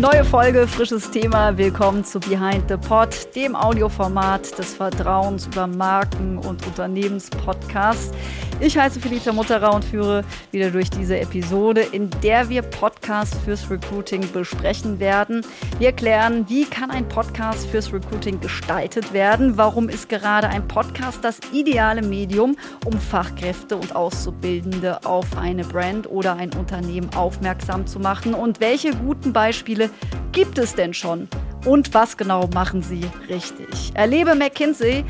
Neue Folge, frisches Thema. Willkommen zu Behind the Pod, dem Audioformat des Vertrauens über Marken- und Unternehmenspodcasts. Ich heiße Felicia Mutterer und führe wieder durch diese Episode, in der wir Podcasts fürs Recruiting besprechen werden. Wir erklären, wie kann ein Podcast fürs Recruiting gestaltet werden? Warum ist gerade ein Podcast das ideale Medium, um Fachkräfte und Auszubildende auf eine Brand oder ein Unternehmen aufmerksam zu machen? Und welche guten Beispiele gibt es denn schon? Und was genau machen sie richtig? Erlebe McKinsey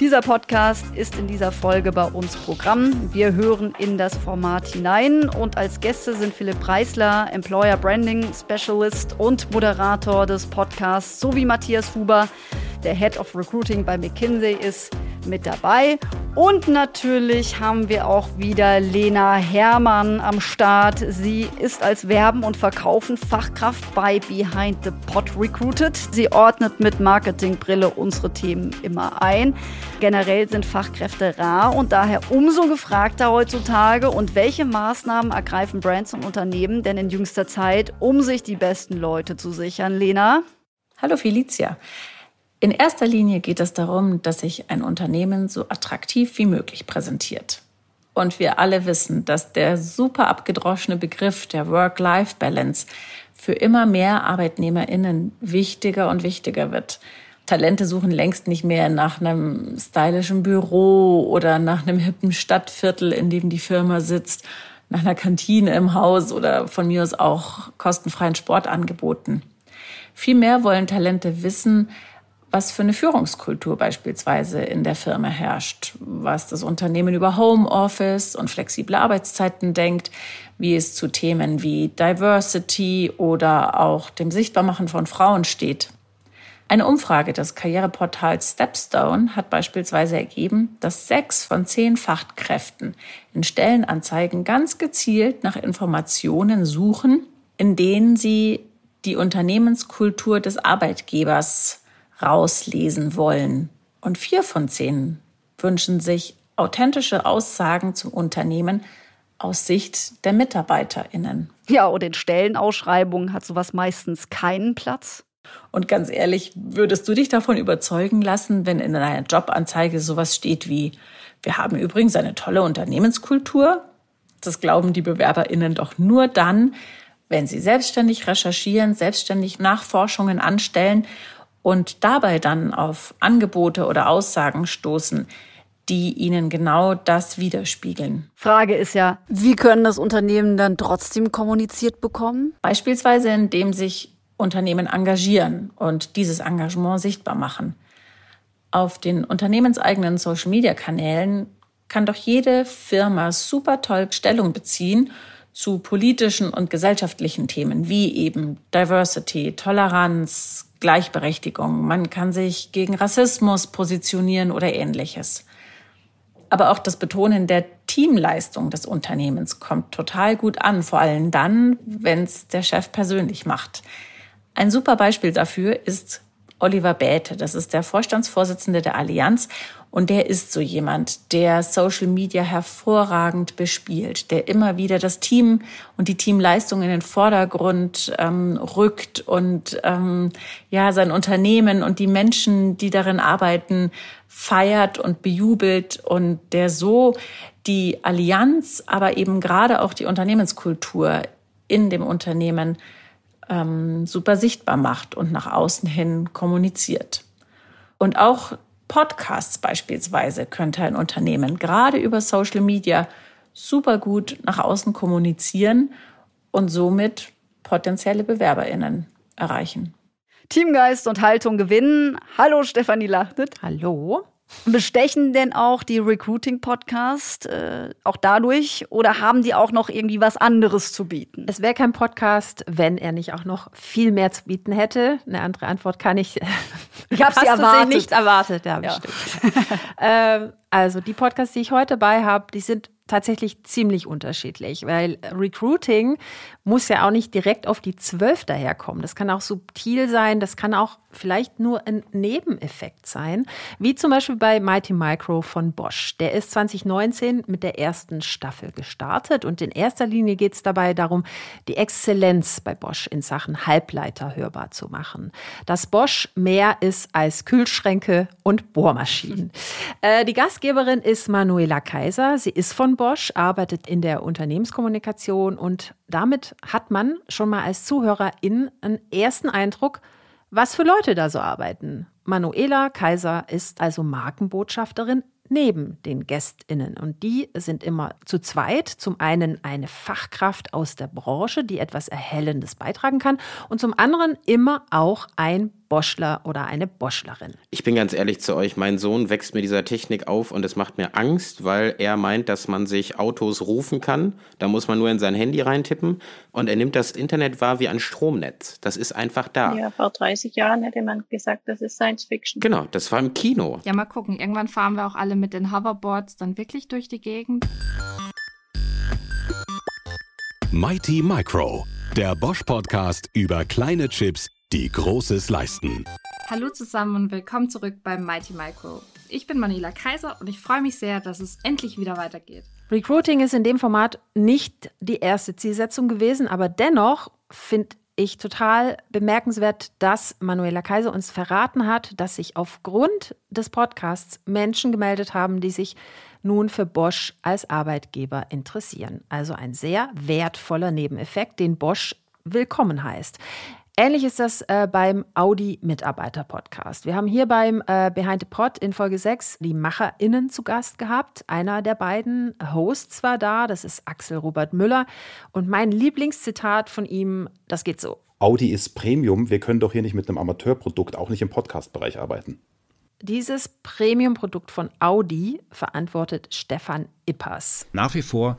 dieser Podcast ist in dieser Folge bei uns Programm. Wir hören in das Format hinein und als Gäste sind Philipp Preisler, Employer Branding Specialist und Moderator des Podcasts, sowie Matthias Huber, der Head of Recruiting bei McKinsey ist mit dabei. Und natürlich haben wir auch wieder Lena Hermann am Start. Sie ist als Werben und Verkaufen Fachkraft bei Behind the Pot recruited. Sie ordnet mit Marketingbrille unsere Themen immer ein. Generell sind Fachkräfte rar und daher umso gefragter heutzutage. Und welche Maßnahmen ergreifen Brands und Unternehmen denn in jüngster Zeit, um sich die besten Leute zu sichern? Lena? Hallo Felicia. In erster Linie geht es darum, dass sich ein Unternehmen so attraktiv wie möglich präsentiert. Und wir alle wissen, dass der super abgedroschene Begriff der Work-Life-Balance für immer mehr Arbeitnehmerinnen wichtiger und wichtiger wird. Talente suchen längst nicht mehr nach einem stylischen Büro oder nach einem hippen Stadtviertel, in dem die Firma sitzt, nach einer Kantine im Haus oder von mir aus auch kostenfreien Sportangeboten. Vielmehr wollen Talente wissen, was für eine Führungskultur beispielsweise in der Firma herrscht, was das Unternehmen über Homeoffice und flexible Arbeitszeiten denkt, wie es zu Themen wie Diversity oder auch dem Sichtbarmachen von Frauen steht. Eine Umfrage des Karriereportals Stepstone hat beispielsweise ergeben, dass sechs von zehn Fachkräften in Stellenanzeigen ganz gezielt nach Informationen suchen, in denen sie die Unternehmenskultur des Arbeitgebers rauslesen wollen. Und vier von zehn wünschen sich authentische Aussagen zum Unternehmen aus Sicht der MitarbeiterInnen. Ja, und in Stellenausschreibungen hat sowas meistens keinen Platz. Und ganz ehrlich, würdest du dich davon überzeugen lassen, wenn in einer Jobanzeige sowas steht wie, wir haben übrigens eine tolle Unternehmenskultur? Das glauben die BewerberInnen doch nur dann, wenn sie selbstständig recherchieren, selbstständig Nachforschungen anstellen und dabei dann auf Angebote oder Aussagen stoßen, die ihnen genau das widerspiegeln. Frage ist ja, wie können das Unternehmen dann trotzdem kommuniziert bekommen? Beispielsweise, indem sich Unternehmen engagieren und dieses Engagement sichtbar machen. Auf den unternehmenseigenen Social-Media-Kanälen kann doch jede Firma super toll Stellung beziehen zu politischen und gesellschaftlichen Themen wie eben Diversity, Toleranz, Gleichberechtigung. Man kann sich gegen Rassismus positionieren oder ähnliches. Aber auch das Betonen der Teamleistung des Unternehmens kommt total gut an, vor allem dann, wenn es der Chef persönlich macht. Ein super Beispiel dafür ist Oliver Bäte. Das ist der Vorstandsvorsitzende der Allianz und der ist so jemand, der Social Media hervorragend bespielt, der immer wieder das Team und die Teamleistung in den Vordergrund ähm, rückt und ähm, ja sein Unternehmen und die Menschen, die darin arbeiten, feiert und bejubelt und der so die Allianz, aber eben gerade auch die Unternehmenskultur in dem Unternehmen ähm, super sichtbar macht und nach außen hin kommuniziert. Und auch Podcasts beispielsweise könnte ein Unternehmen gerade über Social Media super gut nach außen kommunizieren und somit potenzielle Bewerberinnen erreichen. Teamgeist und Haltung gewinnen. Hallo Stefanie Lachtet. Hallo. Bestechen denn auch die Recruiting-Podcasts äh, auch dadurch oder haben die auch noch irgendwie was anderes zu bieten? Es wäre kein Podcast, wenn er nicht auch noch viel mehr zu bieten hätte. Eine andere Antwort kann ich. Ich habe sie erwartet. nicht erwartet, ja, ja. ähm, also die Podcasts, die ich heute bei habe, die sind tatsächlich ziemlich unterschiedlich, weil Recruiting muss ja auch nicht direkt auf die 12 daherkommen. Das kann auch subtil sein, das kann auch vielleicht nur ein Nebeneffekt sein, wie zum Beispiel bei Mighty Micro von Bosch. Der ist 2019 mit der ersten Staffel gestartet und in erster Linie geht es dabei darum, die Exzellenz bei Bosch in Sachen Halbleiter hörbar zu machen. Dass Bosch mehr ist als Kühlschränke und Bohrmaschinen. Äh, die Gastgeberin ist Manuela Kaiser. Sie ist von Bosch, arbeitet in der Unternehmenskommunikation und damit hat man schon mal als Zuhörerin einen ersten Eindruck, was für Leute da so arbeiten. Manuela Kaiser ist also Markenbotschafterin neben den GästInnen. Und die sind immer zu zweit. Zum einen eine Fachkraft aus der Branche, die etwas Erhellendes beitragen kann. Und zum anderen immer auch ein Boschler oder eine Boschlerin. Ich bin ganz ehrlich zu euch, mein Sohn wächst mit dieser Technik auf und es macht mir Angst, weil er meint, dass man sich Autos rufen kann. Da muss man nur in sein Handy reintippen und er nimmt das Internet wahr wie ein Stromnetz. Das ist einfach da. Ja, vor 30 Jahren hätte man gesagt, das ist Science Fiction. Genau, das war im Kino. Ja, mal gucken. Irgendwann fahren wir auch alle mit den Hoverboards dann wirklich durch die Gegend. Mighty Micro, der Bosch-Podcast über kleine Chips die Großes leisten. Hallo zusammen und willkommen zurück beim Mighty Micro. Ich bin Manila Kaiser und ich freue mich sehr, dass es endlich wieder weitergeht. Recruiting ist in dem Format nicht die erste Zielsetzung gewesen, aber dennoch finde ich total bemerkenswert, dass Manuela Kaiser uns verraten hat, dass sich aufgrund des Podcasts Menschen gemeldet haben, die sich nun für Bosch als Arbeitgeber interessieren. Also ein sehr wertvoller Nebeneffekt, den Bosch willkommen heißt. Ähnlich ist das äh, beim Audi-Mitarbeiter-Podcast. Wir haben hier beim äh, Behind the Pod in Folge 6 die MacherInnen zu Gast gehabt. Einer der beiden Hosts war da, das ist Axel Robert Müller. Und mein Lieblingszitat von ihm, das geht so. Audi ist Premium, wir können doch hier nicht mit einem Amateurprodukt, auch nicht im Podcast-Bereich arbeiten. Dieses Premium-Produkt von Audi verantwortet Stefan Ippers. Nach wie vor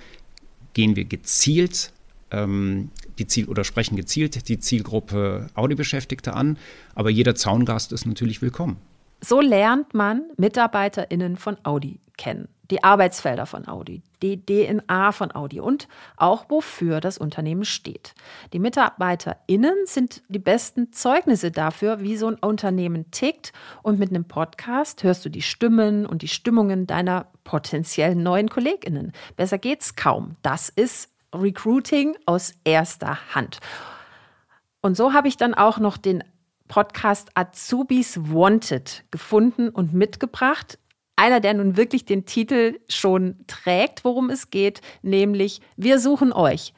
gehen wir gezielt ähm, die Ziel oder sprechen gezielt die Zielgruppe Audi-Beschäftigte an, aber jeder Zaungast ist natürlich willkommen. So lernt man MitarbeiterInnen von Audi kennen, die Arbeitsfelder von Audi, die DNA von Audi und auch wofür das Unternehmen steht. Die MitarbeiterInnen sind die besten Zeugnisse dafür, wie so ein Unternehmen tickt und mit einem Podcast hörst du die Stimmen und die Stimmungen deiner potenziellen neuen KollegInnen. Besser geht's kaum. Das ist Recruiting aus erster Hand. Und so habe ich dann auch noch den Podcast Azubis Wanted gefunden und mitgebracht. Einer, der nun wirklich den Titel schon trägt, worum es geht, nämlich Wir suchen euch.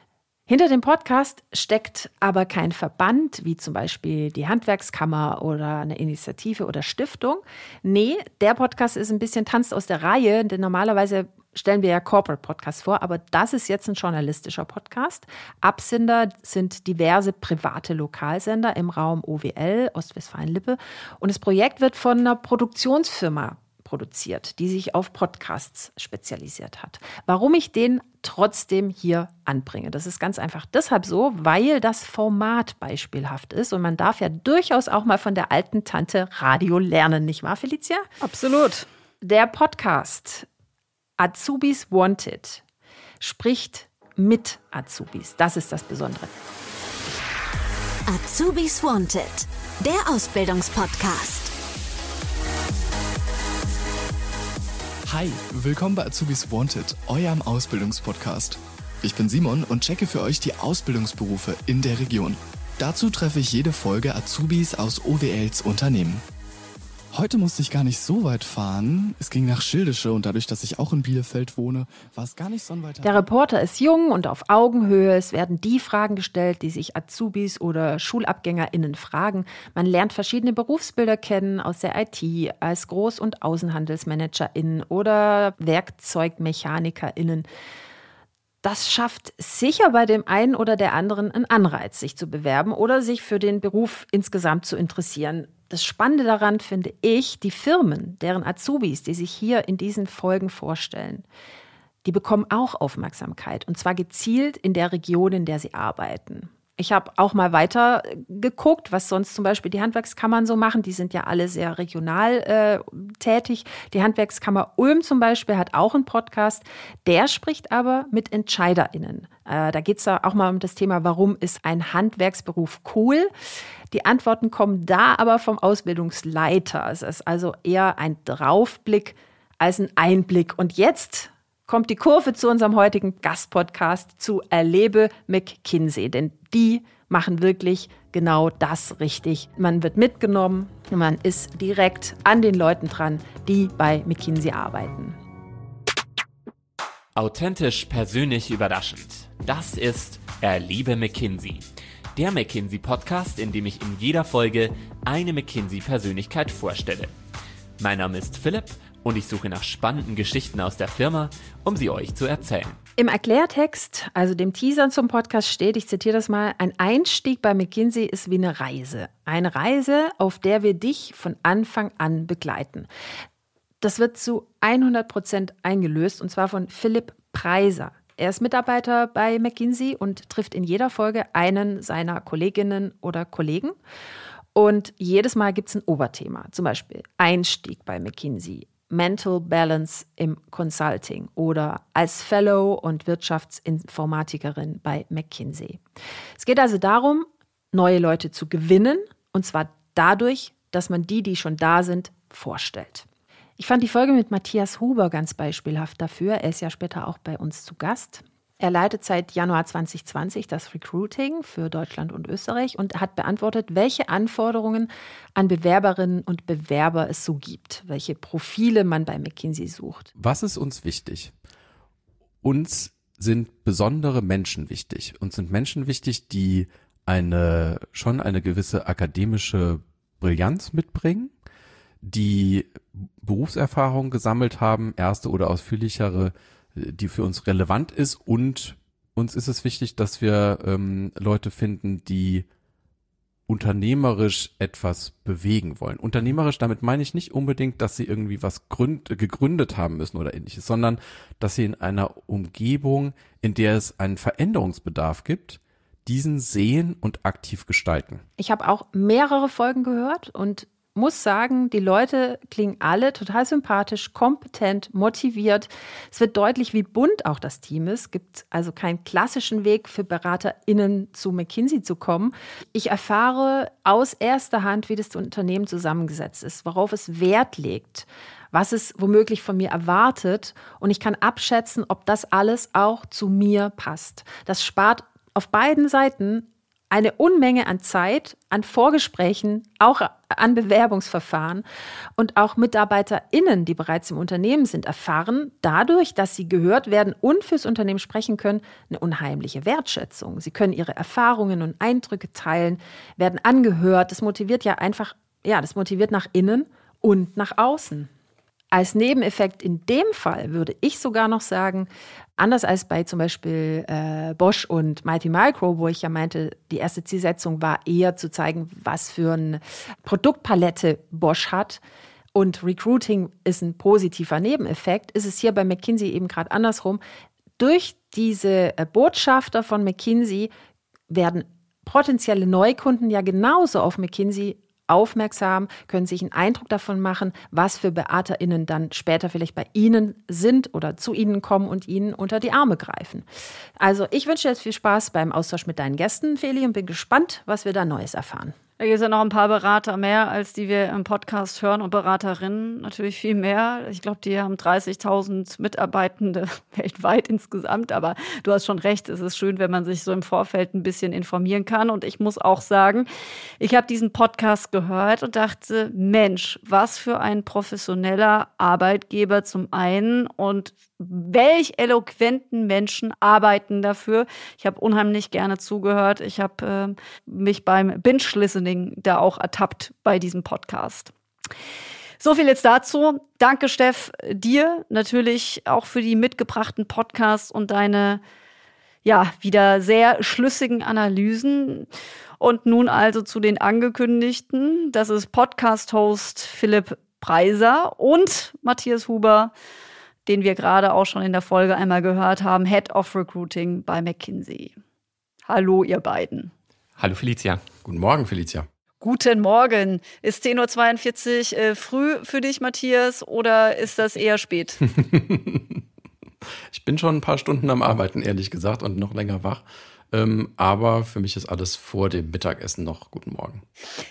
Hinter dem Podcast steckt aber kein Verband, wie zum Beispiel die Handwerkskammer oder eine Initiative oder Stiftung. Nee, der Podcast ist ein bisschen tanzt aus der Reihe, denn normalerweise stellen wir ja Corporate Podcasts vor, aber das ist jetzt ein journalistischer Podcast. Absender sind diverse private Lokalsender im Raum OWL, Ostwestfalen-Lippe. Und das Projekt wird von einer Produktionsfirma produziert, die sich auf Podcasts spezialisiert hat. Warum ich den trotzdem hier anbringe. Das ist ganz einfach deshalb so, weil das Format beispielhaft ist und man darf ja durchaus auch mal von der alten Tante Radio lernen, nicht wahr, Felicia? Absolut. Der Podcast Azubis Wanted spricht mit Azubis. Das ist das Besondere. Azubis Wanted, der Ausbildungspodcast. Hi, willkommen bei Azubis Wanted, eurem Ausbildungspodcast. Ich bin Simon und checke für euch die Ausbildungsberufe in der Region. Dazu treffe ich jede Folge Azubis aus OWLs Unternehmen. Heute musste ich gar nicht so weit fahren. Es ging nach Schildische und dadurch, dass ich auch in Bielefeld wohne, war es gar nicht so weit. Der Reporter ist jung und auf Augenhöhe. Es werden die Fragen gestellt, die sich Azubis oder SchulabgängerInnen fragen. Man lernt verschiedene Berufsbilder kennen aus der IT, als Groß- und AußenhandelsmanagerInnen oder WerkzeugmechanikerInnen. Das schafft sicher bei dem einen oder der anderen einen Anreiz, sich zu bewerben oder sich für den Beruf insgesamt zu interessieren. Das Spannende daran finde ich, die Firmen, deren Azubis, die sich hier in diesen Folgen vorstellen, die bekommen auch Aufmerksamkeit und zwar gezielt in der Region, in der sie arbeiten. Ich habe auch mal weiter geguckt, was sonst zum Beispiel die Handwerkskammern so machen. Die sind ja alle sehr regional äh, tätig. Die Handwerkskammer Ulm zum Beispiel hat auch einen Podcast. Der spricht aber mit EntscheiderInnen. Äh, da geht es auch mal um das Thema, warum ist ein Handwerksberuf cool? Die Antworten kommen da aber vom Ausbildungsleiter. Es ist also eher ein Draufblick als ein Einblick. Und jetzt kommt die Kurve zu unserem heutigen Gastpodcast zu Erlebe McKinsey. Denn die machen wirklich genau das richtig. Man wird mitgenommen man ist direkt an den Leuten dran, die bei McKinsey arbeiten. Authentisch, persönlich, überraschend. Das ist Erlebe McKinsey. Der McKinsey-Podcast, in dem ich in jeder Folge eine McKinsey-Persönlichkeit vorstelle. Mein Name ist Philipp und ich suche nach spannenden Geschichten aus der Firma, um sie euch zu erzählen. Im Erklärtext, also dem Teaser zum Podcast steht, ich zitiere das mal, ein Einstieg bei McKinsey ist wie eine Reise. Eine Reise, auf der wir dich von Anfang an begleiten. Das wird zu 100 Prozent eingelöst und zwar von Philipp Preiser. Er ist Mitarbeiter bei McKinsey und trifft in jeder Folge einen seiner Kolleginnen oder Kollegen. Und jedes Mal gibt es ein Oberthema, zum Beispiel Einstieg bei McKinsey, Mental Balance im Consulting oder als Fellow und Wirtschaftsinformatikerin bei McKinsey. Es geht also darum, neue Leute zu gewinnen und zwar dadurch, dass man die, die schon da sind, vorstellt. Ich fand die Folge mit Matthias Huber ganz beispielhaft dafür. Er ist ja später auch bei uns zu Gast. Er leitet seit Januar 2020 das Recruiting für Deutschland und Österreich und hat beantwortet, welche Anforderungen an Bewerberinnen und Bewerber es so gibt, welche Profile man bei McKinsey sucht. Was ist uns wichtig? Uns sind besondere Menschen wichtig. Uns sind Menschen wichtig, die eine schon eine gewisse akademische Brillanz mitbringen, die Berufserfahrung gesammelt haben, erste oder ausführlichere die für uns relevant ist und uns ist es wichtig, dass wir ähm, Leute finden, die unternehmerisch etwas bewegen wollen. Unternehmerisch, damit meine ich nicht unbedingt, dass sie irgendwie was gründ, gegründet haben müssen oder ähnliches, sondern dass sie in einer Umgebung, in der es einen Veränderungsbedarf gibt, diesen sehen und aktiv gestalten. Ich habe auch mehrere Folgen gehört und muss sagen, die Leute klingen alle total sympathisch, kompetent, motiviert. Es wird deutlich, wie bunt auch das Team ist. Es gibt also keinen klassischen Weg für BeraterInnen zu McKinsey zu kommen. Ich erfahre aus erster Hand, wie das Unternehmen zusammengesetzt ist, worauf es Wert legt was es womöglich von mir erwartet. Und ich kann abschätzen, ob das alles auch zu mir passt. Das spart auf beiden Seiten eine Unmenge an Zeit, an Vorgesprächen, auch an Bewerbungsverfahren und auch MitarbeiterInnen, die bereits im Unternehmen sind, erfahren dadurch, dass sie gehört werden und fürs Unternehmen sprechen können, eine unheimliche Wertschätzung. Sie können ihre Erfahrungen und Eindrücke teilen, werden angehört. Das motiviert ja einfach, ja, das motiviert nach innen und nach außen. Als Nebeneffekt in dem Fall würde ich sogar noch sagen, anders als bei zum Beispiel äh, Bosch und Mighty Micro, wo ich ja meinte, die erste Zielsetzung war eher zu zeigen, was für eine Produktpalette Bosch hat. Und Recruiting ist ein positiver Nebeneffekt, ist es hier bei McKinsey eben gerade andersrum. Durch diese äh, Botschafter von McKinsey werden potenzielle Neukunden ja genauso auf McKinsey aufmerksam, können sich einen Eindruck davon machen, was für BeaterInnen dann später vielleicht bei Ihnen sind oder zu Ihnen kommen und Ihnen unter die Arme greifen. Also ich wünsche jetzt viel Spaß beim Austausch mit deinen Gästen, Feli, und bin gespannt, was wir da Neues erfahren. Da gibt es ja noch ein paar Berater mehr, als die wir im Podcast hören und Beraterinnen natürlich viel mehr. Ich glaube, die haben 30.000 Mitarbeitende weltweit insgesamt. Aber du hast schon recht, es ist schön, wenn man sich so im Vorfeld ein bisschen informieren kann. Und ich muss auch sagen, ich habe diesen Podcast gehört und dachte, Mensch, was für ein professioneller Arbeitgeber zum einen und welch eloquenten Menschen arbeiten dafür. Ich habe unheimlich gerne zugehört. Ich habe äh, mich beim Binge-Listening da auch ertappt bei diesem Podcast. So viel jetzt dazu. Danke, Steff, dir natürlich auch für die mitgebrachten Podcasts und deine ja, wieder sehr schlüssigen Analysen. Und nun also zu den angekündigten. Das ist Podcast-Host Philipp Preiser und Matthias Huber den wir gerade auch schon in der Folge einmal gehört haben, Head of Recruiting bei McKinsey. Hallo, ihr beiden. Hallo Felicia. Guten Morgen, Felicia. Guten Morgen. Ist 10.42 Uhr äh, früh für dich, Matthias, oder ist das eher spät? ich bin schon ein paar Stunden am Arbeiten, ehrlich gesagt, und noch länger wach. Ähm, aber für mich ist alles vor dem Mittagessen noch guten Morgen.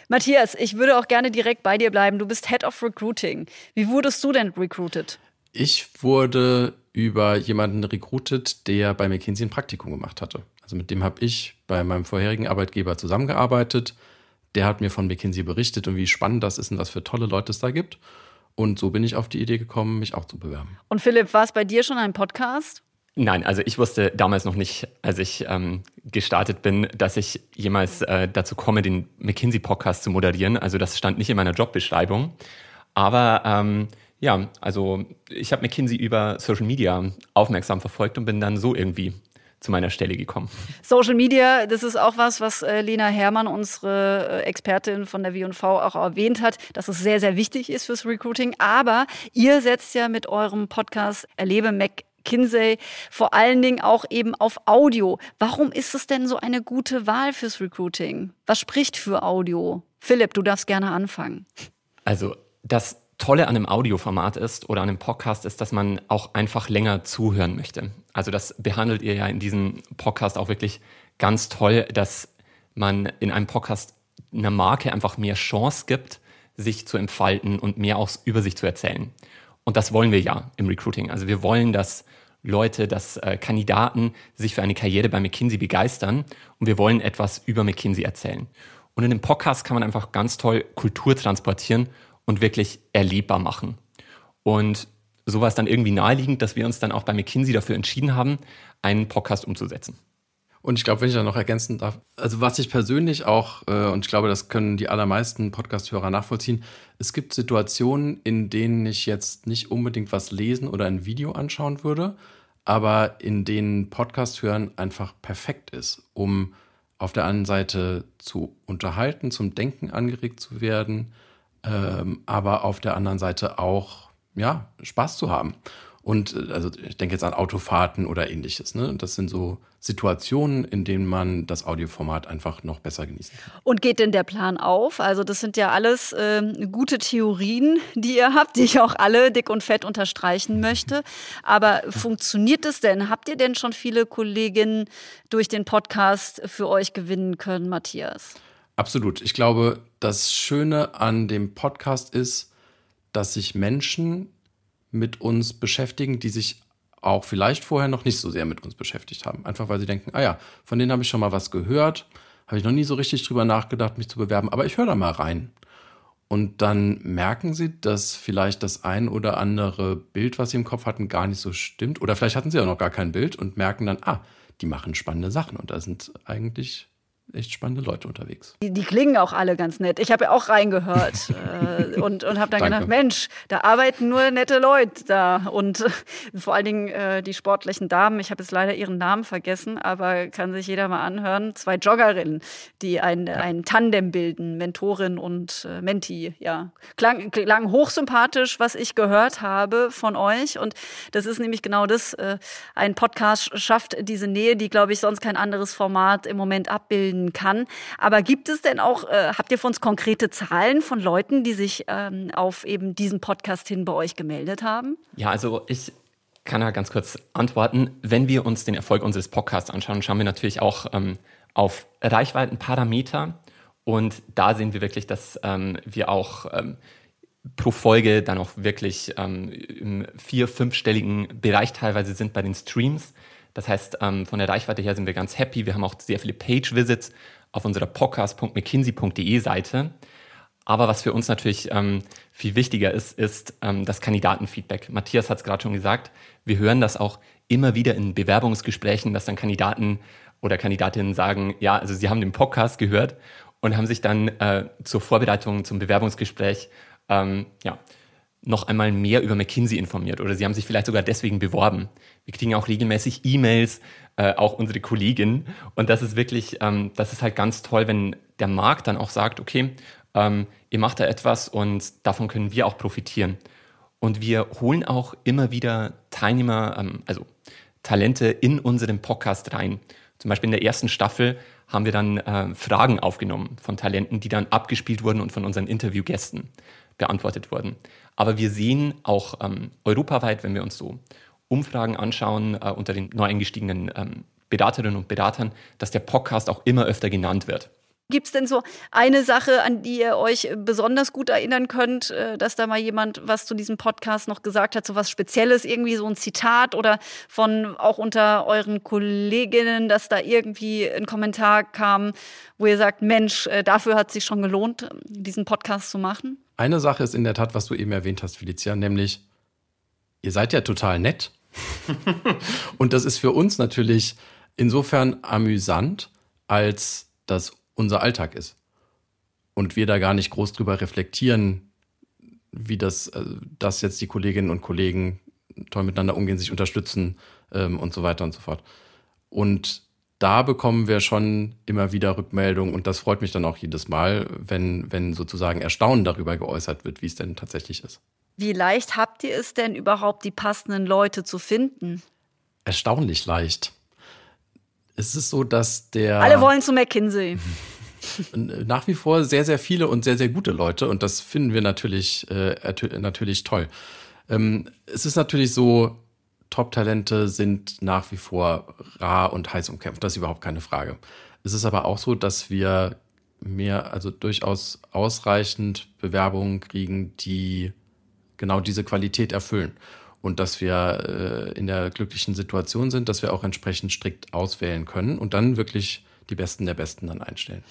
Matthias, ich würde auch gerne direkt bei dir bleiben. Du bist Head of Recruiting. Wie wurdest du denn recruited? Ich wurde über jemanden recruited, der bei McKinsey ein Praktikum gemacht hatte. Also mit dem habe ich bei meinem vorherigen Arbeitgeber zusammengearbeitet. Der hat mir von McKinsey berichtet und wie spannend das ist und was für tolle Leute es da gibt. Und so bin ich auf die Idee gekommen, mich auch zu bewerben. Und Philipp, war es bei dir schon ein Podcast? Nein, also ich wusste damals noch nicht, als ich ähm, gestartet bin, dass ich jemals äh, dazu komme, den McKinsey-Podcast zu moderieren. Also das stand nicht in meiner Jobbeschreibung. Aber ähm, ja, also ich habe McKinsey über Social Media aufmerksam verfolgt und bin dann so irgendwie zu meiner Stelle gekommen. Social Media, das ist auch was, was äh, Lena Herrmann, unsere äh, Expertin von der W&V, auch erwähnt hat, dass es sehr, sehr wichtig ist fürs Recruiting. Aber ihr setzt ja mit eurem Podcast Erlebe Mac Kinsey vor allen Dingen auch eben auf Audio. Warum ist es denn so eine gute Wahl fürs Recruiting? Was spricht für Audio? Philipp, du darfst gerne anfangen. Also das Tolle an einem Audioformat ist oder an einem Podcast ist, dass man auch einfach länger zuhören möchte. Also das behandelt ihr ja in diesem Podcast auch wirklich ganz toll, dass man in einem Podcast einer Marke einfach mehr Chance gibt, sich zu entfalten und mehr auch über sich zu erzählen. Und das wollen wir ja im Recruiting. Also wir wollen, dass Leute, dass äh, Kandidaten sich für eine Karriere bei McKinsey begeistern und wir wollen etwas über McKinsey erzählen. Und in dem Podcast kann man einfach ganz toll Kultur transportieren und wirklich erlebbar machen. Und so war es dann irgendwie naheliegend, dass wir uns dann auch bei McKinsey dafür entschieden haben, einen Podcast umzusetzen. Und ich glaube, wenn ich da noch ergänzen darf, also was ich persönlich auch, äh, und ich glaube, das können die allermeisten Podcast-Hörer nachvollziehen, es gibt Situationen, in denen ich jetzt nicht unbedingt was lesen oder ein Video anschauen würde, aber in denen Podcast hören einfach perfekt ist, um auf der einen Seite zu unterhalten, zum Denken angeregt zu werden, ähm, aber auf der anderen Seite auch ja, Spaß zu haben. Und äh, also ich denke jetzt an Autofahrten oder ähnliches. Ne? Das sind so Situationen, in denen man das Audioformat einfach noch besser genießen kann. Und geht denn der Plan auf? Also das sind ja alles ähm, gute Theorien, die ihr habt, die ich auch alle dick und fett unterstreichen möchte. Aber funktioniert es denn? Habt ihr denn schon viele Kolleginnen durch den Podcast für euch gewinnen können, Matthias? Absolut. Ich glaube, das Schöne an dem Podcast ist, dass sich Menschen mit uns beschäftigen, die sich auch vielleicht vorher noch nicht so sehr mit uns beschäftigt haben. Einfach weil sie denken, ah ja, von denen habe ich schon mal was gehört, habe ich noch nie so richtig drüber nachgedacht, mich zu bewerben, aber ich höre da mal rein. Und dann merken sie, dass vielleicht das ein oder andere Bild, was sie im Kopf hatten, gar nicht so stimmt. Oder vielleicht hatten sie auch noch gar kein Bild und merken dann, ah, die machen spannende Sachen. Und da sind eigentlich echt spannende Leute unterwegs. Die, die klingen auch alle ganz nett. Ich habe ja auch reingehört äh, und, und habe dann gedacht, Mensch, da arbeiten nur nette Leute da. Und äh, vor allen Dingen äh, die sportlichen Damen, ich habe jetzt leider ihren Namen vergessen, aber kann sich jeder mal anhören. Zwei Joggerinnen, die ein, ja. ein Tandem bilden, Mentorin und äh, Menti. Ja, klang, klang hochsympathisch, was ich gehört habe von euch. Und das ist nämlich genau das. Äh, ein Podcast schafft diese Nähe, die, glaube ich, sonst kein anderes Format im Moment abbilden gewinnen kann. Aber gibt es denn auch, äh, habt ihr von uns konkrete Zahlen von Leuten, die sich ähm, auf eben diesen Podcast hin bei euch gemeldet haben? Ja, also ich kann da ganz kurz antworten. Wenn wir uns den Erfolg unseres Podcasts anschauen, schauen wir natürlich auch ähm, auf Reichweitenparameter. Und da sehen wir wirklich, dass ähm, wir auch ähm, pro Folge dann auch wirklich ähm, im vier-, fünfstelligen Bereich teilweise sind bei den Streams. Das heißt, ähm, von der Reichweite her sind wir ganz happy. Wir haben auch sehr viele Page-Visits auf unserer podcast.mckinsey.de Seite. Aber was für uns natürlich ähm, viel wichtiger ist, ist ähm, das Kandidatenfeedback. Matthias hat es gerade schon gesagt. Wir hören das auch immer wieder in Bewerbungsgesprächen, dass dann Kandidaten oder Kandidatinnen sagen, ja, also sie haben den Podcast gehört und haben sich dann äh, zur Vorbereitung zum Bewerbungsgespräch ähm, ja, noch einmal mehr über McKinsey informiert oder sie haben sich vielleicht sogar deswegen beworben. Wir kriegen auch regelmäßig E-Mails, äh, auch unsere Kolleginnen. Und das ist wirklich, ähm, das ist halt ganz toll, wenn der Markt dann auch sagt, okay, ähm, ihr macht da etwas und davon können wir auch profitieren. Und wir holen auch immer wieder Teilnehmer, ähm, also Talente in unseren Podcast rein. Zum Beispiel in der ersten Staffel haben wir dann äh, Fragen aufgenommen von Talenten, die dann abgespielt wurden und von unseren Interviewgästen beantwortet wurden. Aber wir sehen auch ähm, europaweit, wenn wir uns so Umfragen anschauen äh, unter den neu eingestiegenen ähm, Bedaterinnen und Bedatern, dass der Podcast auch immer öfter genannt wird. Gibt es denn so eine Sache, an die ihr euch besonders gut erinnern könnt, äh, dass da mal jemand was zu diesem Podcast noch gesagt hat, so was Spezielles, irgendwie so ein Zitat oder von auch unter euren Kolleginnen, dass da irgendwie ein Kommentar kam, wo ihr sagt, Mensch, äh, dafür hat es sich schon gelohnt, diesen Podcast zu machen? Eine Sache ist in der Tat, was du eben erwähnt hast, Felicia, nämlich, ihr seid ja total nett. Und das ist für uns natürlich insofern amüsant, als das unser Alltag ist. Und wir da gar nicht groß drüber reflektieren, wie das, äh, dass jetzt die Kolleginnen und Kollegen toll miteinander umgehen, sich unterstützen ähm, und so weiter und so fort. Und da bekommen wir schon immer wieder Rückmeldungen und das freut mich dann auch jedes Mal, wenn, wenn sozusagen Erstaunen darüber geäußert wird, wie es denn tatsächlich ist. Wie leicht habt ihr es denn überhaupt, die passenden Leute zu finden? Erstaunlich leicht. Es ist so, dass der. Alle wollen zu McKinsey. nach wie vor sehr, sehr viele und sehr, sehr gute Leute und das finden wir natürlich, äh, natürlich toll. Ähm, es ist natürlich so, Top-Talente sind nach wie vor rar und heiß umkämpft, das ist überhaupt keine Frage. Es ist aber auch so, dass wir mehr, also durchaus ausreichend Bewerbungen kriegen, die genau diese Qualität erfüllen. Und dass wir äh, in der glücklichen Situation sind, dass wir auch entsprechend strikt auswählen können und dann wirklich die Besten der Besten dann einstellen.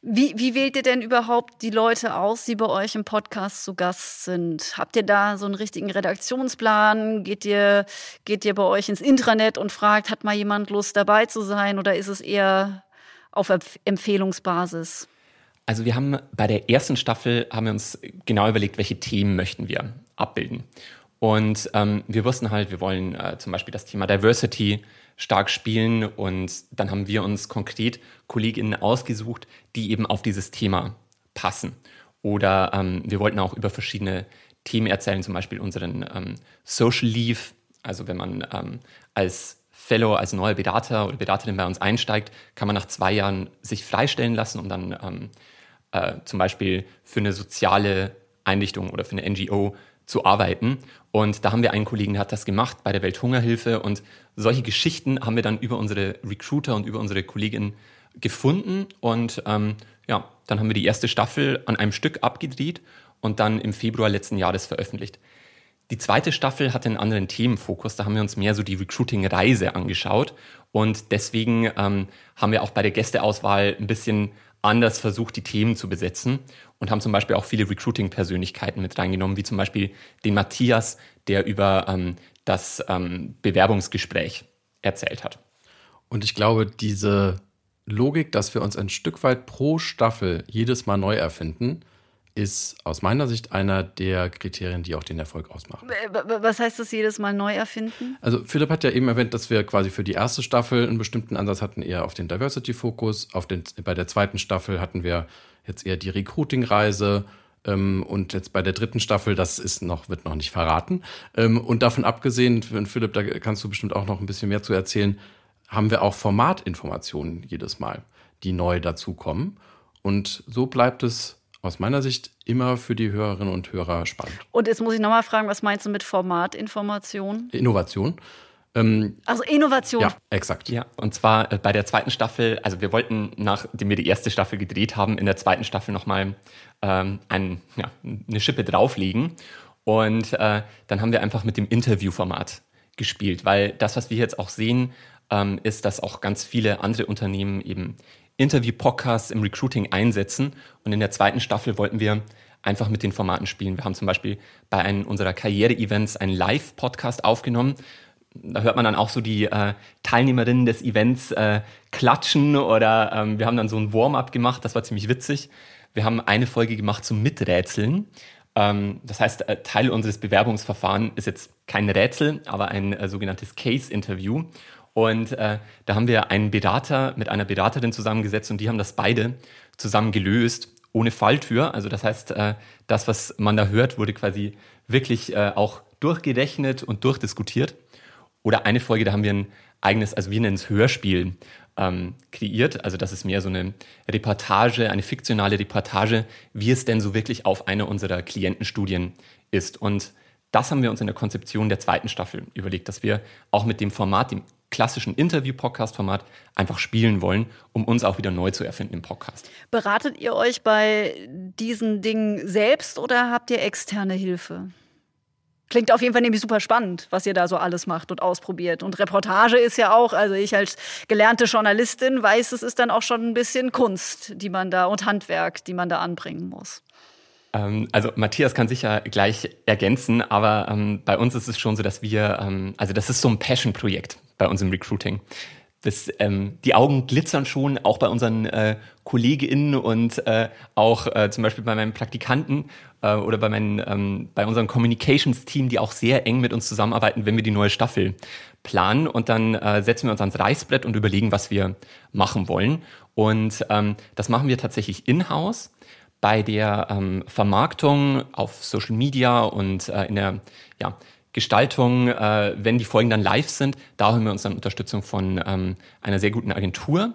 Wie, wie wählt ihr denn überhaupt die Leute aus, die bei euch im Podcast zu Gast sind? Habt ihr da so einen richtigen Redaktionsplan? Geht ihr, geht ihr bei euch ins Intranet und fragt, hat mal jemand Lust dabei zu sein oder ist es eher auf Empfehlungsbasis? Also wir haben bei der ersten Staffel haben wir uns genau überlegt, welche Themen möchten wir abbilden. Und ähm, wir wussten halt, wir wollen äh, zum Beispiel das Thema Diversity stark spielen. Und dann haben wir uns konkret KollegInnen ausgesucht, die eben auf dieses Thema passen. Oder ähm, wir wollten auch über verschiedene Themen erzählen, zum Beispiel unseren ähm, Social Leave. Also wenn man ähm, als Fellow, als neuer Bedater oder Bedaterin bei uns einsteigt, kann man nach zwei Jahren sich freistellen lassen und dann ähm, äh, zum Beispiel für eine soziale Einrichtung oder für eine NGO zu arbeiten. Und da haben wir einen Kollegen, der hat das gemacht bei der Welthungerhilfe. Und solche Geschichten haben wir dann über unsere Recruiter und über unsere Kolleginnen gefunden. Und ähm, ja, dann haben wir die erste Staffel an einem Stück abgedreht und dann im Februar letzten Jahres veröffentlicht. Die zweite Staffel hatte einen anderen Themenfokus. Da haben wir uns mehr so die Recruiting-Reise angeschaut. Und deswegen ähm, haben wir auch bei der Gästeauswahl ein bisschen anders versucht, die Themen zu besetzen und haben zum Beispiel auch viele Recruiting-Persönlichkeiten mit reingenommen, wie zum Beispiel den Matthias, der über ähm, das ähm, Bewerbungsgespräch erzählt hat. Und ich glaube, diese Logik, dass wir uns ein Stück weit pro Staffel jedes Mal neu erfinden, ist aus meiner Sicht einer der Kriterien, die auch den Erfolg ausmachen. Was heißt das jedes Mal neu erfinden? Also Philipp hat ja eben erwähnt, dass wir quasi für die erste Staffel einen bestimmten Ansatz hatten, eher auf den Diversity-Fokus. bei der zweiten Staffel hatten wir jetzt eher die Recruiting-Reise. Ähm, und jetzt bei der dritten Staffel, das ist noch, wird noch nicht verraten. Ähm, und davon abgesehen, Philipp, da kannst du bestimmt auch noch ein bisschen mehr zu erzählen, haben wir auch Formatinformationen jedes Mal, die neu dazukommen. Und so bleibt es aus meiner Sicht immer für die Hörerinnen und Hörer spannend. Und jetzt muss ich nochmal fragen, was meinst du mit Formatinformation? Innovation. Ähm, also Innovation. Ja, exakt. Ja, und zwar äh, bei der zweiten Staffel, also wir wollten, nachdem wir die erste Staffel gedreht haben, in der zweiten Staffel nochmal ähm, ein, ja, eine Schippe drauflegen. Und äh, dann haben wir einfach mit dem Interviewformat gespielt, weil das, was wir jetzt auch sehen, ähm, ist, dass auch ganz viele andere Unternehmen eben Interview-Podcasts im Recruiting einsetzen. Und in der zweiten Staffel wollten wir einfach mit den Formaten spielen. Wir haben zum Beispiel bei einem unserer Karriere-Events einen Live-Podcast aufgenommen. Da hört man dann auch so die äh, Teilnehmerinnen des Events äh, klatschen oder ähm, wir haben dann so ein Warm-up gemacht, das war ziemlich witzig. Wir haben eine Folge gemacht zum Miträtseln. Ähm, das heißt, äh, Teil unseres Bewerbungsverfahrens ist jetzt kein Rätsel, aber ein äh, sogenanntes Case-Interview. Und äh, da haben wir einen Berater mit einer Beraterin zusammengesetzt und die haben das beide zusammen gelöst, ohne Falltür. Also das heißt, äh, das, was man da hört, wurde quasi wirklich äh, auch durchgerechnet und durchdiskutiert. Oder eine Folge, da haben wir ein eigenes, also wir nennen es Hörspiel, ähm, kreiert. Also das ist mehr so eine Reportage, eine fiktionale Reportage, wie es denn so wirklich auf einer unserer Klientenstudien ist. Und das haben wir uns in der Konzeption der zweiten Staffel überlegt, dass wir auch mit dem Format, dem klassischen Interview-Podcast-Format einfach spielen wollen, um uns auch wieder neu zu erfinden im Podcast. Beratet ihr euch bei diesen Dingen selbst oder habt ihr externe Hilfe? Klingt auf jeden Fall nämlich super spannend, was ihr da so alles macht und ausprobiert. Und Reportage ist ja auch, also ich als gelernte Journalistin weiß, es ist dann auch schon ein bisschen Kunst, die man da und Handwerk, die man da anbringen muss. Ähm, also Matthias kann sicher gleich ergänzen, aber ähm, bei uns ist es schon so, dass wir, ähm, also das ist so ein Passion-Projekt bei uns im Recruiting. Das, ähm, die Augen glitzern schon, auch bei unseren äh, KollegInnen und äh, auch äh, zum Beispiel bei meinen Praktikanten äh, oder bei, meinen, ähm, bei unserem Communications-Team, die auch sehr eng mit uns zusammenarbeiten, wenn wir die neue Staffel planen. Und dann äh, setzen wir uns ans Reißbrett und überlegen, was wir machen wollen. Und ähm, das machen wir tatsächlich in-house bei der ähm, Vermarktung auf Social Media und äh, in der ja, Gestaltung, äh, wenn die Folgen dann live sind, da haben wir uns dann Unterstützung von ähm, einer sehr guten Agentur.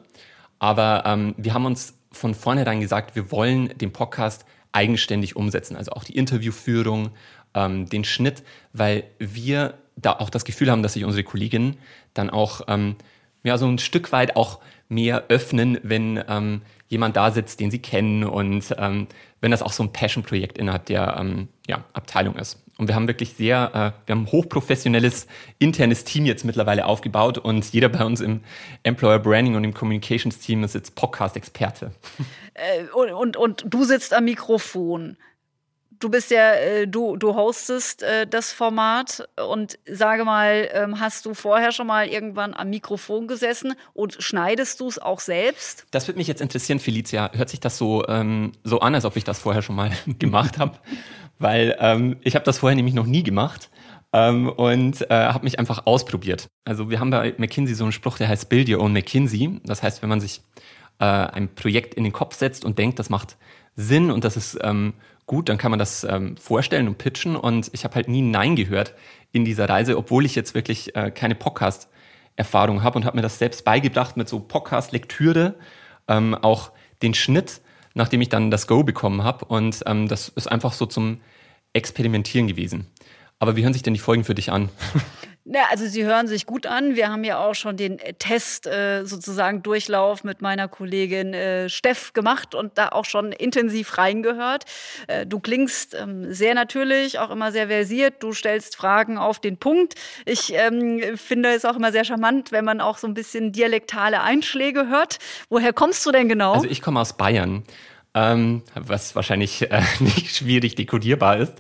Aber ähm, wir haben uns von vornherein gesagt, wir wollen den Podcast eigenständig umsetzen, also auch die Interviewführung, ähm, den Schnitt, weil wir da auch das Gefühl haben, dass sich unsere Kolleginnen dann auch ähm, ja, so ein Stück weit auch mehr öffnen, wenn ähm, jemand da sitzt, den sie kennen und ähm, wenn das auch so ein Passion-Projekt innerhalb der ähm, ja, Abteilung ist. Und wir haben wirklich sehr, äh, wir haben ein hochprofessionelles internes Team jetzt mittlerweile aufgebaut und jeder bei uns im Employer Branding und im Communications Team ist jetzt Podcast-Experte. Äh, und, und, und du sitzt am Mikrofon. Du bist ja, äh, du, du hostest äh, das Format und sage mal, ähm, hast du vorher schon mal irgendwann am Mikrofon gesessen und schneidest du es auch selbst? Das würde mich jetzt interessieren, Felicia. Hört sich das so, ähm, so an, als ob ich das vorher schon mal gemacht habe? Weil ähm, ich habe das vorher nämlich noch nie gemacht ähm, und äh, habe mich einfach ausprobiert. Also wir haben bei McKinsey so einen Spruch, der heißt Build Your Own McKinsey. Das heißt, wenn man sich äh, ein Projekt in den Kopf setzt und denkt, das macht Sinn und das ist ähm, gut, dann kann man das ähm, vorstellen und pitchen. Und ich habe halt nie Nein gehört in dieser Reise, obwohl ich jetzt wirklich äh, keine Podcast-Erfahrung habe und habe mir das selbst beigebracht mit so Podcast-Lektüre, ähm, auch den Schnitt, nachdem ich dann das Go bekommen habe. Und ähm, das ist einfach so zum Experimentieren gewesen. Aber wie hören sich denn die Folgen für dich an? Na, also sie hören sich gut an. Wir haben ja auch schon den äh, Test äh, sozusagen Durchlauf mit meiner Kollegin äh, Steff gemacht und da auch schon intensiv reingehört. Äh, du klingst ähm, sehr natürlich, auch immer sehr versiert. Du stellst Fragen auf den Punkt. Ich ähm, finde es auch immer sehr charmant, wenn man auch so ein bisschen dialektale Einschläge hört. Woher kommst du denn genau? Also ich komme aus Bayern ähm, was wahrscheinlich äh, nicht schwierig dekodierbar ist.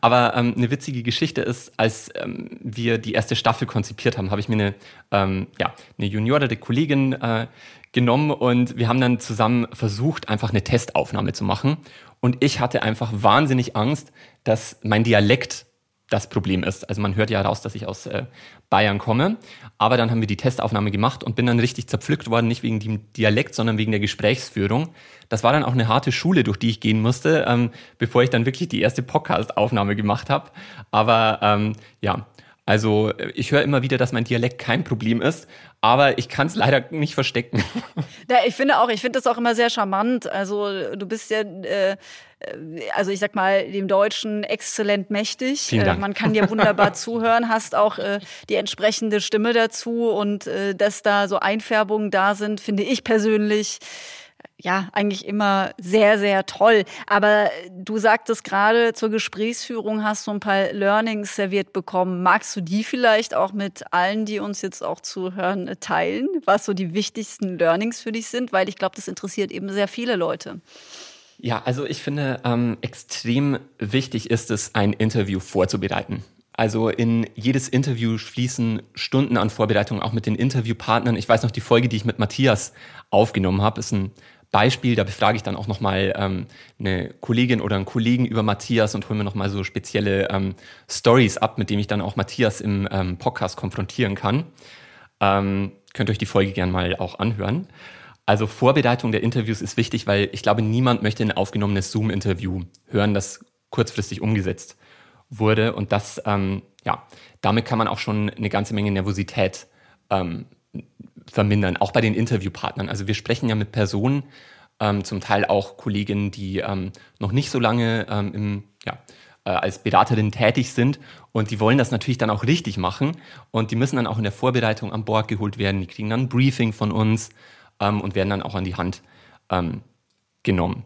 Aber ähm, eine witzige Geschichte ist, als ähm, wir die erste Staffel konzipiert haben, habe ich mir eine, ähm, ja, eine juniorere Kollegin äh, genommen und wir haben dann zusammen versucht, einfach eine Testaufnahme zu machen. Und ich hatte einfach wahnsinnig Angst, dass mein Dialekt das Problem ist. Also man hört ja raus, dass ich aus äh, Bayern komme. Aber dann haben wir die Testaufnahme gemacht und bin dann richtig zerpflückt worden, nicht wegen dem Dialekt, sondern wegen der Gesprächsführung. Das war dann auch eine harte Schule, durch die ich gehen musste, ähm, bevor ich dann wirklich die erste Podcast-Aufnahme gemacht habe. Aber ähm, ja, also ich höre immer wieder, dass mein Dialekt kein Problem ist, aber ich kann es leider nicht verstecken. Ja, ich finde auch, ich finde das auch immer sehr charmant. Also du bist ja, äh, also ich sag mal, dem Deutschen exzellent mächtig. Äh, man kann dir wunderbar zuhören, hast auch äh, die entsprechende Stimme dazu und äh, dass da so Einfärbungen da sind, finde ich persönlich ja, eigentlich immer sehr, sehr toll. Aber du sagtest gerade, zur Gesprächsführung hast du ein paar Learnings serviert bekommen. Magst du die vielleicht auch mit allen, die uns jetzt auch zuhören, teilen, was so die wichtigsten Learnings für dich sind? Weil ich glaube, das interessiert eben sehr viele Leute. Ja, also ich finde, ähm, extrem wichtig ist es, ein Interview vorzubereiten. Also in jedes Interview fließen Stunden an Vorbereitung, auch mit den Interviewpartnern. Ich weiß noch, die Folge, die ich mit Matthias aufgenommen habe, ist ein Beispiel, da befrage ich dann auch nochmal ähm, eine Kollegin oder einen Kollegen über Matthias und hole mir nochmal so spezielle ähm, Stories ab, mit denen ich dann auch Matthias im ähm, Podcast konfrontieren kann. Ähm, könnt euch die Folge gerne mal auch anhören. Also Vorbereitung der Interviews ist wichtig, weil ich glaube, niemand möchte ein aufgenommenes Zoom-Interview hören, das kurzfristig umgesetzt wurde. Und das, ähm, ja, damit kann man auch schon eine ganze Menge Nervosität ähm, vermindern, auch bei den Interviewpartnern. Also wir sprechen ja mit Personen, ähm, zum Teil auch Kolleginnen, die ähm, noch nicht so lange ähm, im, ja, äh, als Beraterin tätig sind und die wollen das natürlich dann auch richtig machen und die müssen dann auch in der Vorbereitung an Bord geholt werden. Die kriegen dann ein Briefing von uns ähm, und werden dann auch an die Hand ähm, genommen.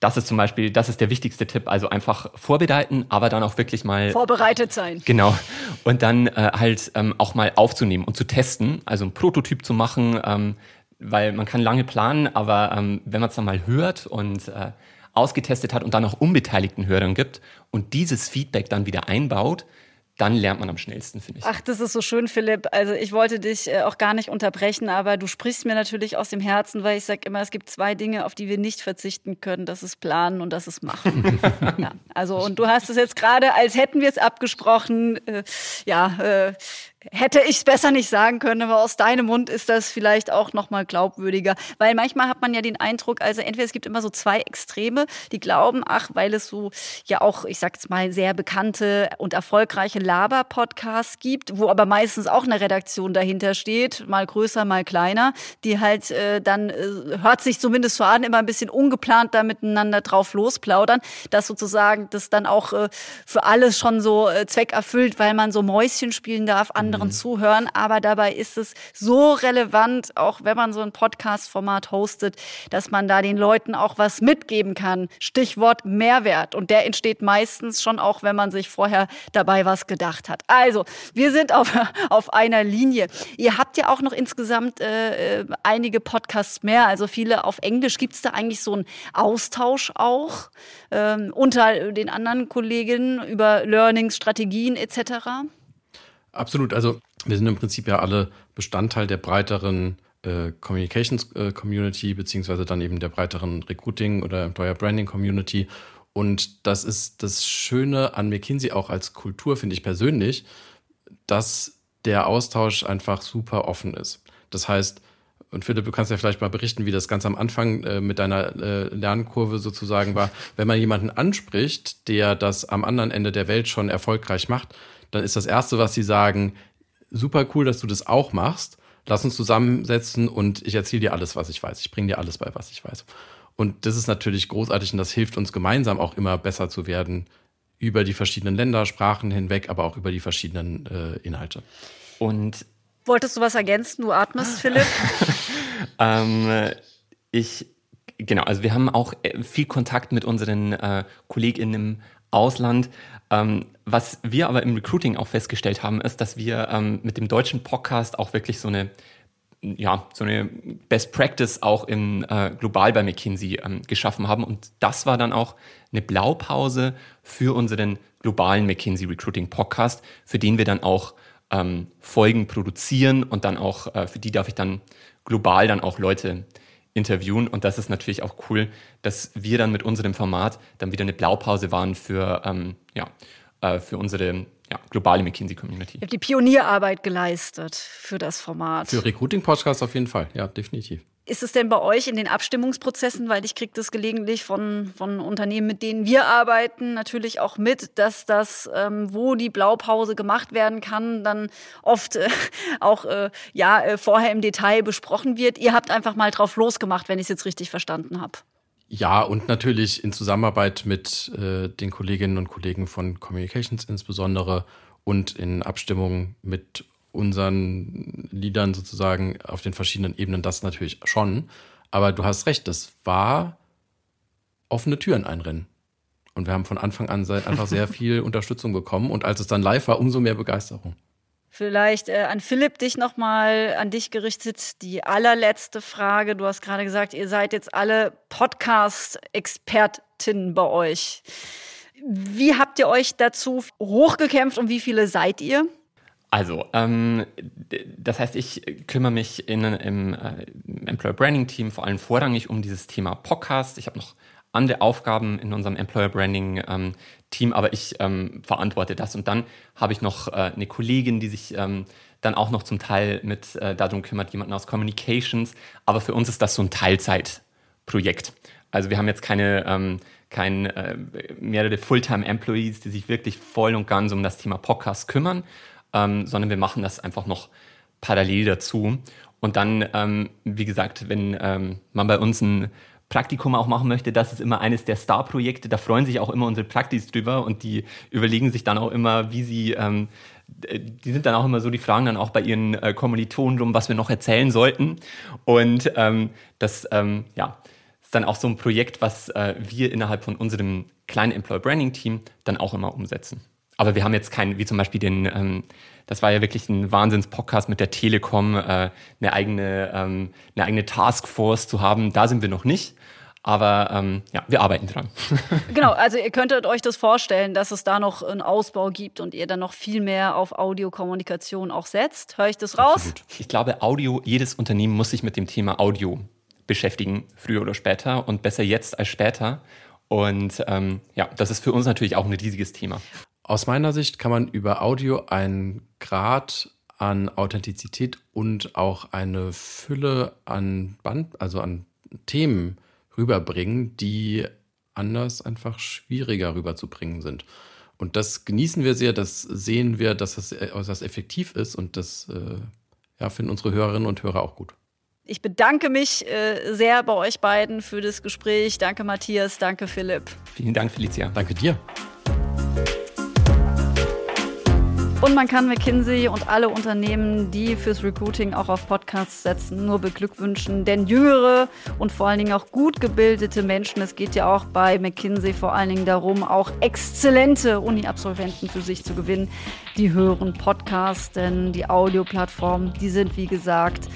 Das ist zum Beispiel, das ist der wichtigste Tipp. Also einfach vorbereiten, aber dann auch wirklich mal. Vorbereitet sein. Genau. Und dann äh, halt ähm, auch mal aufzunehmen und zu testen, also ein Prototyp zu machen, ähm, weil man kann lange planen, aber ähm, wenn man es dann mal hört und äh, ausgetestet hat und dann auch unbeteiligten Hörern gibt und dieses Feedback dann wieder einbaut, dann lernt man am schnellsten, finde ich. Ach, das ist so schön, Philipp. Also ich wollte dich äh, auch gar nicht unterbrechen, aber du sprichst mir natürlich aus dem Herzen, weil ich sage immer, es gibt zwei Dinge, auf die wir nicht verzichten können. Das ist Planen und das ist Machen. ja, also und du hast es jetzt gerade, als hätten wir es abgesprochen, äh, ja, äh, hätte ich es besser nicht sagen können, aber aus deinem Mund ist das vielleicht auch noch mal glaubwürdiger, weil manchmal hat man ja den Eindruck, also entweder es gibt immer so zwei Extreme, die glauben, ach, weil es so ja auch, ich sag jetzt mal sehr bekannte und erfolgreiche Laber-Podcasts gibt, wo aber meistens auch eine Redaktion dahinter steht, mal größer, mal kleiner, die halt äh, dann äh, hört sich zumindest so an, immer ein bisschen ungeplant da miteinander drauf losplaudern, dass sozusagen das dann auch äh, für alles schon so äh, Zweck erfüllt, weil man so Mäuschen spielen darf, anderen mhm. zuhören. Aber dabei ist es so relevant, auch wenn man so ein Podcast-Format hostet, dass man da den Leuten auch was mitgeben kann. Stichwort Mehrwert. Und der entsteht meistens schon auch, wenn man sich vorher dabei was gedacht hat. Also, wir sind auf, auf einer Linie. Ihr habt ja auch noch insgesamt äh, äh einige Podcasts mehr, also viele auf Englisch. Gibt es da eigentlich so einen Austausch auch ähm, unter den anderen Kolleginnen über Learnings, Strategien etc.? Absolut. Also wir sind im Prinzip ja alle Bestandteil der breiteren äh, Communications äh, Community, beziehungsweise dann eben der breiteren Recruiting oder Employer Branding Community. Und das ist das Schöne an McKinsey auch als Kultur, finde ich persönlich, dass der Austausch einfach super offen ist. Das heißt, und Philipp, du kannst ja vielleicht mal berichten, wie das ganz am Anfang äh, mit deiner äh, Lernkurve sozusagen war. Wenn man jemanden anspricht, der das am anderen Ende der Welt schon erfolgreich macht, dann ist das Erste, was sie sagen, super cool, dass du das auch machst. Lass uns zusammensetzen und ich erzähle dir alles, was ich weiß. Ich bringe dir alles bei, was ich weiß. Und das ist natürlich großartig und das hilft uns gemeinsam auch immer besser zu werden über die verschiedenen Länder, Sprachen hinweg, aber auch über die verschiedenen äh, Inhalte. Und wolltest du was ergänzen? Du atmest, Philipp. ähm, ich genau, also wir haben auch äh, viel Kontakt mit unseren äh, KollegInnen im Ausland. Ähm, was wir aber im Recruiting auch festgestellt haben, ist, dass wir ähm, mit dem deutschen Podcast auch wirklich so eine ja, so eine Best Practice auch in äh, global bei McKinsey ähm, geschaffen haben. Und das war dann auch eine Blaupause für unseren globalen McKinsey Recruiting Podcast, für den wir dann auch ähm, Folgen produzieren und dann auch, äh, für die darf ich dann global dann auch Leute interviewen. Und das ist natürlich auch cool, dass wir dann mit unserem Format dann wieder eine Blaupause waren für, ähm, ja, äh, für unsere ja, globale McKinsey-Community. Ihr habt die Pionierarbeit geleistet für das Format. Für Recruiting-Podcasts auf jeden Fall, ja, definitiv. Ist es denn bei euch in den Abstimmungsprozessen, weil ich kriege das gelegentlich von, von Unternehmen, mit denen wir arbeiten, natürlich auch mit, dass das, ähm, wo die Blaupause gemacht werden kann, dann oft äh, auch äh, ja, äh, vorher im Detail besprochen wird. Ihr habt einfach mal drauf losgemacht, wenn ich es jetzt richtig verstanden habe. Ja, und natürlich in Zusammenarbeit mit äh, den Kolleginnen und Kollegen von Communications insbesondere und in Abstimmung mit unseren Liedern sozusagen auf den verschiedenen Ebenen das natürlich schon. Aber du hast recht, das war offene Türen einrennen. Und wir haben von Anfang an einfach sehr viel Unterstützung bekommen. Und als es dann live war, umso mehr Begeisterung. Vielleicht äh, an Philipp dich nochmal an dich gerichtet. Die allerletzte Frage. Du hast gerade gesagt, ihr seid jetzt alle Podcast-Expertinnen bei euch. Wie habt ihr euch dazu hochgekämpft und wie viele seid ihr? Also, ähm, das heißt, ich kümmere mich in, im, äh, Employer Branding Team vor allem vorrangig um dieses Thema Podcast. Ich habe noch andere Aufgaben in unserem Employer Branding ähm, Team, aber ich ähm, verantworte das. Und dann habe ich noch äh, eine Kollegin, die sich ähm, dann auch noch zum Teil mit äh, darum kümmert, jemanden aus Communications. Aber für uns ist das so ein Teilzeitprojekt. Also wir haben jetzt keine, ähm, kein, äh, mehrere Fulltime-Employees, die sich wirklich voll und ganz um das Thema Podcast kümmern, ähm, sondern wir machen das einfach noch parallel dazu. Und dann, ähm, wie gesagt, wenn ähm, man bei uns ein Praktikum auch machen möchte, das ist immer eines der Star-Projekte. Da freuen sich auch immer unsere Praktis drüber und die überlegen sich dann auch immer, wie sie, ähm, die sind dann auch immer so, die fragen dann auch bei ihren äh, Kommilitonen drum, was wir noch erzählen sollten. Und ähm, das, ähm, ja, ist dann auch so ein Projekt, was äh, wir innerhalb von unserem kleinen Employer Branding Team dann auch immer umsetzen. Aber wir haben jetzt keinen, wie zum Beispiel den, ähm, das war ja wirklich ein Wahnsinns-Podcast mit der Telekom, äh, eine eigene, ähm, eine eigene Taskforce zu haben. Da sind wir noch nicht. Aber ähm, ja, wir arbeiten dran. genau, also ihr könntet euch das vorstellen, dass es da noch einen Ausbau gibt und ihr dann noch viel mehr auf Audiokommunikation auch setzt. Höre ich das raus? Absolut. Ich glaube, Audio, jedes Unternehmen muss sich mit dem Thema Audio beschäftigen, früher oder später und besser jetzt als später. Und ähm, ja, das ist für uns natürlich auch ein riesiges Thema. Aus meiner Sicht kann man über Audio einen Grad an Authentizität und auch eine Fülle an Band, also an Themen rüberbringen, die anders einfach schwieriger rüberzubringen sind. Und das genießen wir sehr, das sehen wir, dass das äußerst effektiv ist und das äh, ja, finden unsere Hörerinnen und Hörer auch gut. Ich bedanke mich äh, sehr bei euch beiden für das Gespräch. Danke Matthias, danke Philipp. Vielen Dank, Felicia. Danke dir. Und man kann McKinsey und alle Unternehmen, die fürs Recruiting auch auf Podcasts setzen, nur beglückwünschen. Denn jüngere und vor allen Dingen auch gut gebildete Menschen, es geht ja auch bei McKinsey vor allen Dingen darum, auch exzellente Uni-Absolventen für sich zu gewinnen, die hören Podcasts, denn die Audioplattformen, die sind wie gesagt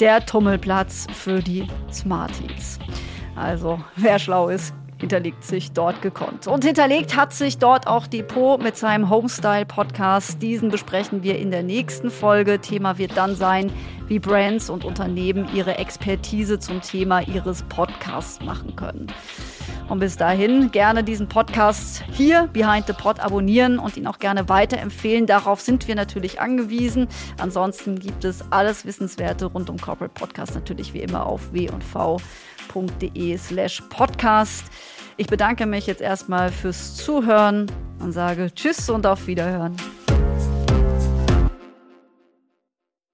der Tummelplatz für die Smarties. Also wer schlau ist, hinterlegt sich dort gekonnt. Und hinterlegt hat sich dort auch Depot mit seinem Homestyle-Podcast. Diesen besprechen wir in der nächsten Folge. Thema wird dann sein, wie Brands und Unternehmen ihre Expertise zum Thema ihres Podcasts machen können. Und bis dahin gerne diesen Podcast hier, Behind the Pod, abonnieren und ihn auch gerne weiterempfehlen. Darauf sind wir natürlich angewiesen. Ansonsten gibt es alles Wissenswerte rund um Corporate Podcast natürlich wie immer auf slash podcast. Ich bedanke mich jetzt erstmal fürs Zuhören und sage Tschüss und auf Wiederhören.